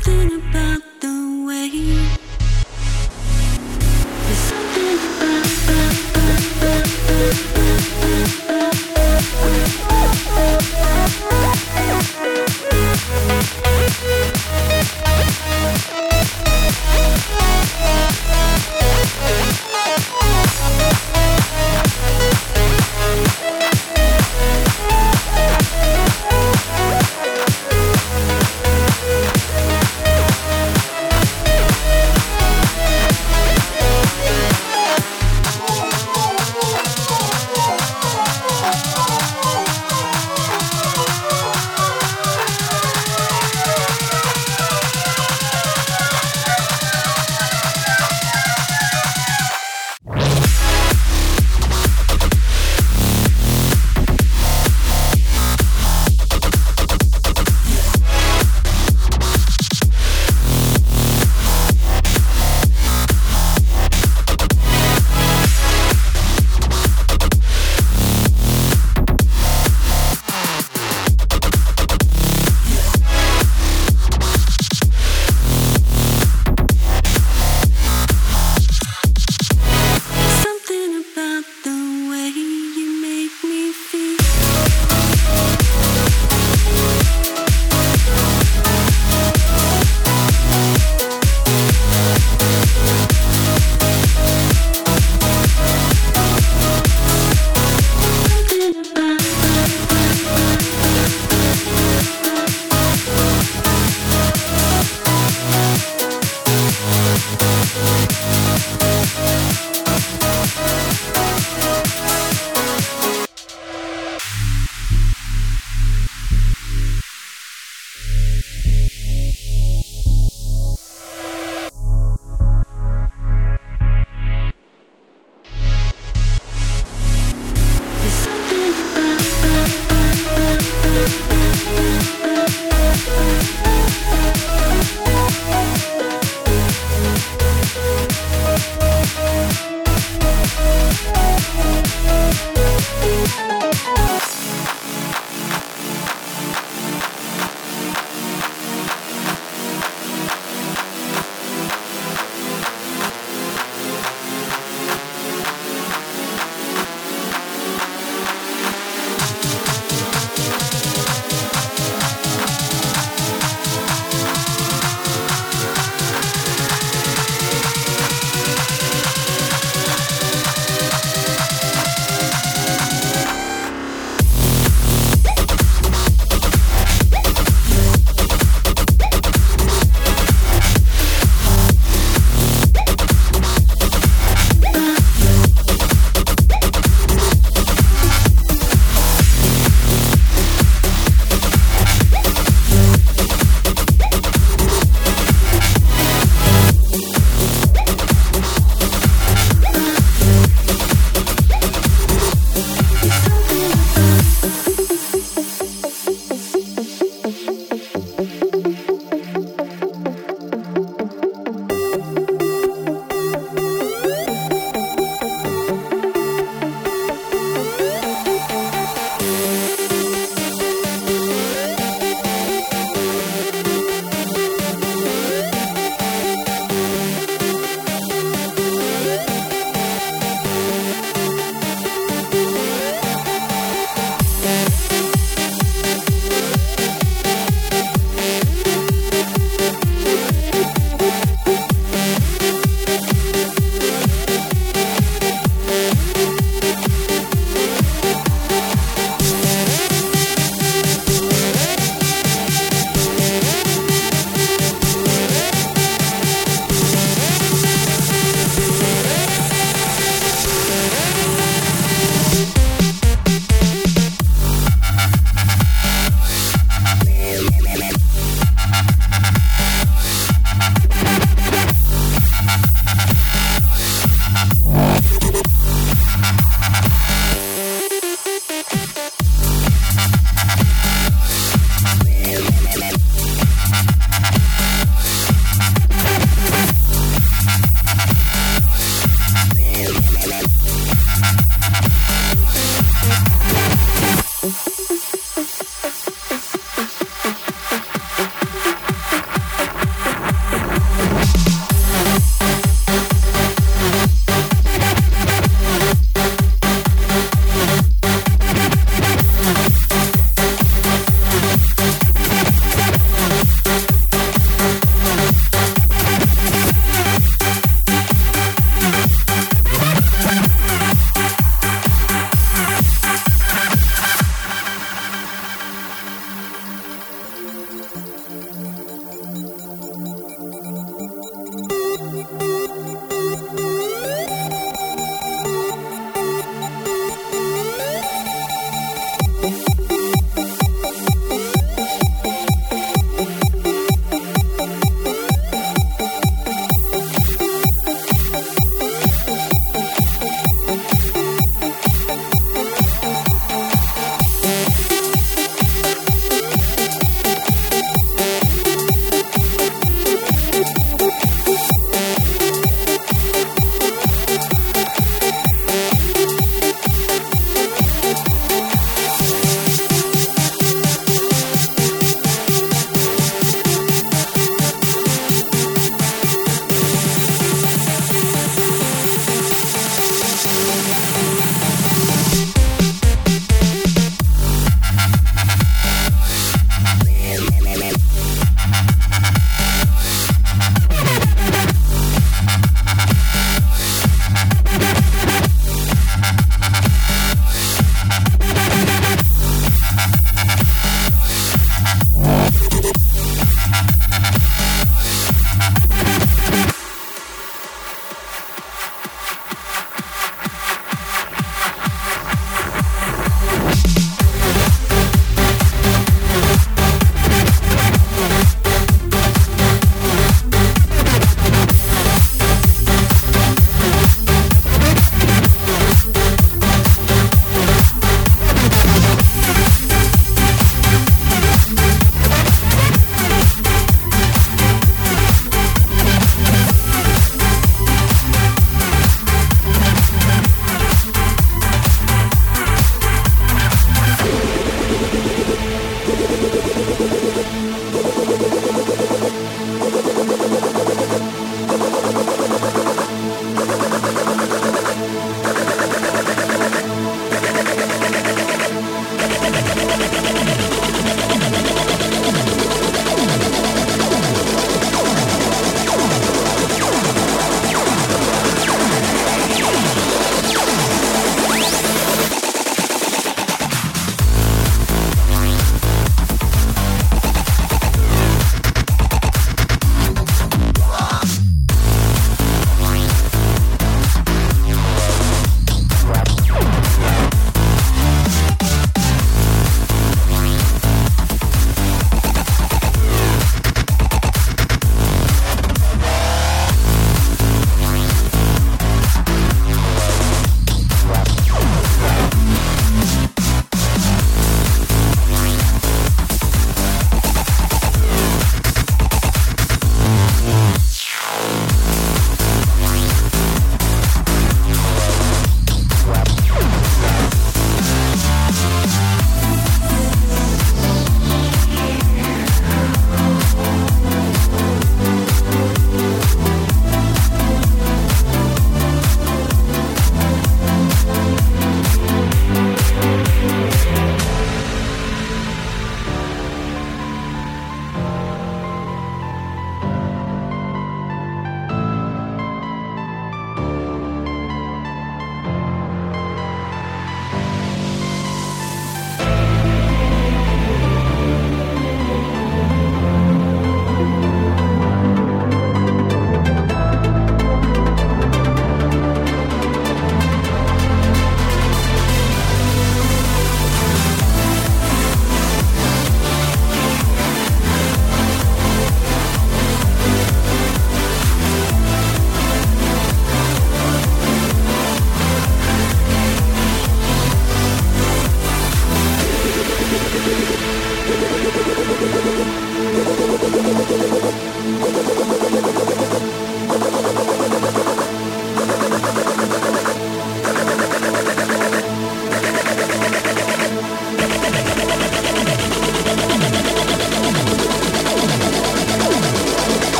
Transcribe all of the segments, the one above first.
something about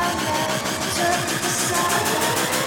silence, turn the silence.